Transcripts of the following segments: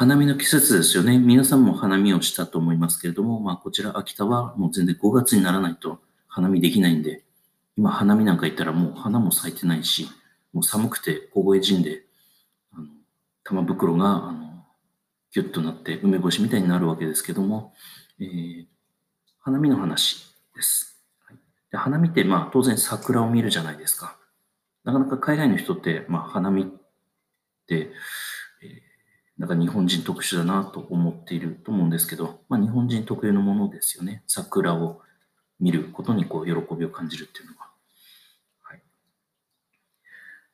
花見の季節ですよね。皆さんも花見をしたと思いますけれども、まあ、こちら秋田はもう全然5月にならないと花見できないんで、今花見なんか行ったらもう花も咲いてないし、もう寒くて凍え死んで、あの玉袋があのギュッとなって梅干しみたいになるわけですけども、えー、花見の話です。で花見ってまあ当然桜を見るじゃないですか。なかなか海外の人って、まあ、花見って、なんか日本人特殊だなと思っていると思うんですけど、まあ、日本人特有のものですよね。桜を見ることにこう喜びを感じるっていうのは。はい、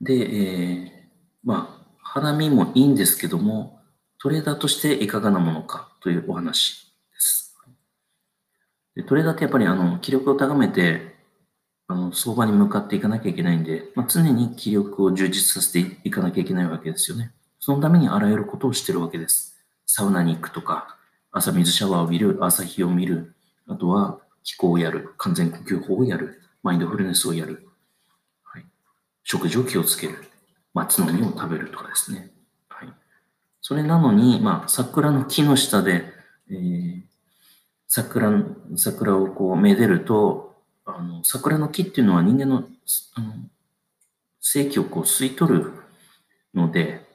で、えー、まあ、花見もいいんですけども、トレーダーとしていかがなものかというお話です。でトレーダーってやっぱりあの気力を高めてあの相場に向かっていかなきゃいけないんで、まあ、常に気力を充実させていかなきゃいけないわけですよね。そのためにあらゆることをしてるわけです。サウナに行くとか、朝水シャワーを見る、朝日を見る、あとは気候をやる、完全呼吸法をやる、マインドフルネスをやる、はい、食事を気をつける、松の実を食べるとかですね。はい、それなのに、まあ、桜の木の下で、えー、桜桜をこうめでるとあの、桜の木っていうのは人間のあの生気をこう吸い取るので、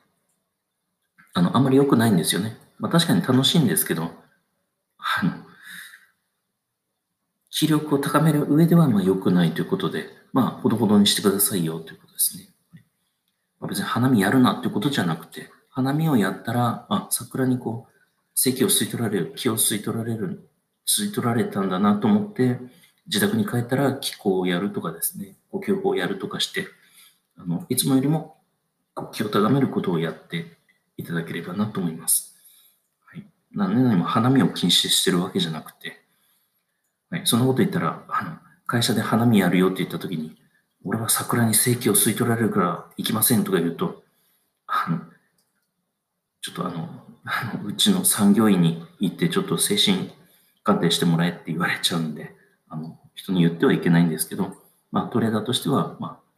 あの、あんまり良くないんですよね。まあ確かに楽しいんですけど、あの、気力を高める上ではまあ良くないということで、まあ、ほどほどにしてくださいよということですね。まあ、別に花見やるなっていうことじゃなくて、花見をやったら、あ、桜にこう、席を吸い取られる、気を吸い取られる、吸い取られたんだなと思って、自宅に帰ったら気候をやるとかですね、呼吸法をやるとかして、あのいつもよりも気を高めることをやっていただければなと思います。はい、何年も花見を禁止してるわけじゃなくて、はい、そんなこと言ったら、あの会社で花見やるよって言った時に、俺は桜に正規を吸い取られるから行きませんとか言うと、あの、ちょっとあの、あのうちの産業医に行ってちょっと精神鑑定してもらえって言われちゃうんで、あの、人に言ってはいけないんですけど、まあトレーダーとしては、まあ、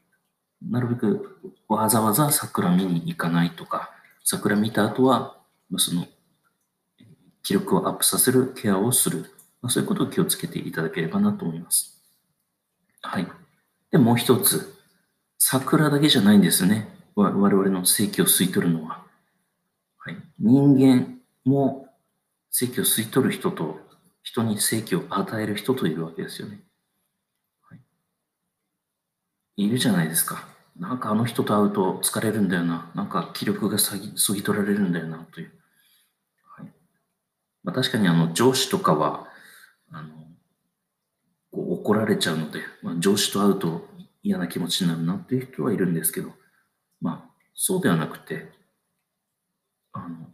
なるべくわざわざ桜見に行かないとか、桜見た後は、まあその、記録をアップさせるケアをする。まあ、そういうことを気をつけていただければなと思います。はい。で、もう一つ。桜だけじゃないんですね。我々の正気を吸い取るのは。はい。人間も正気を吸い取る人と、人に正気を与える人といるわけですよね。はい、いるじゃないですか。なんかあの人と会うと疲れるんだよな。なんか気力がそぎ取られるんだよな、という。はいまあ、確かにあの上司とかは、あのこう怒られちゃうので、まあ、上司と会うと嫌な気持ちになるなっていう人はいるんですけど、まあ、そうではなくて、あの、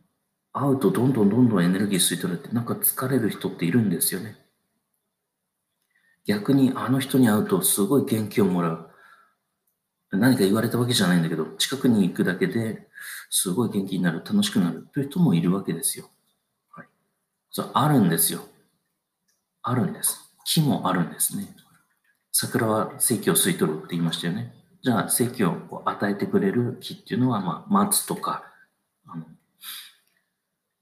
会うとどんどんどんどんエネルギー吸い取られて、なんか疲れる人っているんですよね。逆にあの人に会うとすごい元気をもらう。何か言われたわけじゃないんだけど、近くに行くだけですごい元気になる、楽しくなるという人もいるわけですよ。はい。そ、あるんですよ。あるんです。木もあるんですね。桜は正気を吸い取るって言いましたよね。じゃあ、正気を与えてくれる木っていうのは、まあ、松とか、あの、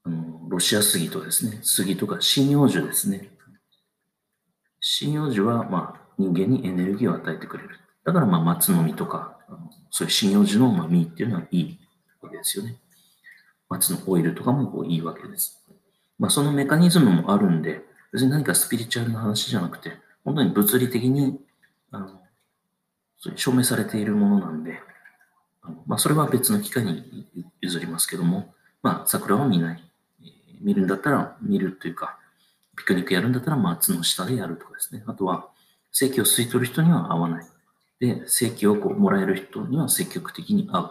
あのロシア杉とですね、杉とか針葉樹ですね。針葉樹は、まあ、人間にエネルギーを与えてくれる。だからまあ松の実とか、そういう針葉樹の実っていうのはいいわけですよね。松のオイルとかもこういいわけです。まあそのメカニズムもあるんで、別に何かスピリチュアルな話じゃなくて、本当に物理的にあのそ証明されているものなんで、あのまあそれは別の機会に譲りますけども、まあ桜は見ない。見るんだったら見るというか、ピクニックやるんだったら松の下でやるとかですね。あとは、正規を吸い取る人には合わない。で、正規をこうもらえる人には積極的に会う。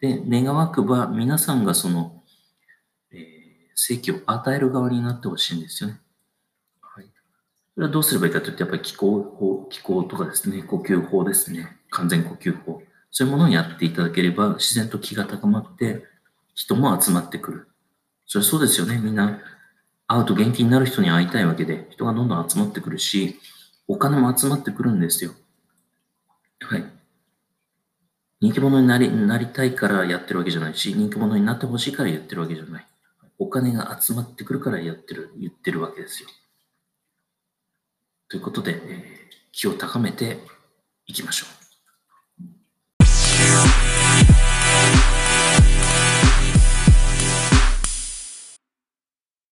で、願わくば皆さんがその、えー、正規を与える側になってほしいんですよね。はい。それはどうすればいいかというと、やっぱり気候法、気候とかですね、呼吸法ですね、完全呼吸法。そういうものをやっていただければ、自然と気が高まって、人も集まってくる。それはそうですよね。みんな、会うと元気になる人に会いたいわけで、人がどんどん集まってくるし、お金も集まってくるんですよ。人気者になりなりたいからやってるわけじゃないし、人気者になってほしいから言ってるわけじゃない。お金が集まってくるからやってる、言ってるわけですよ。ということで、えー、気を高めていきましょう。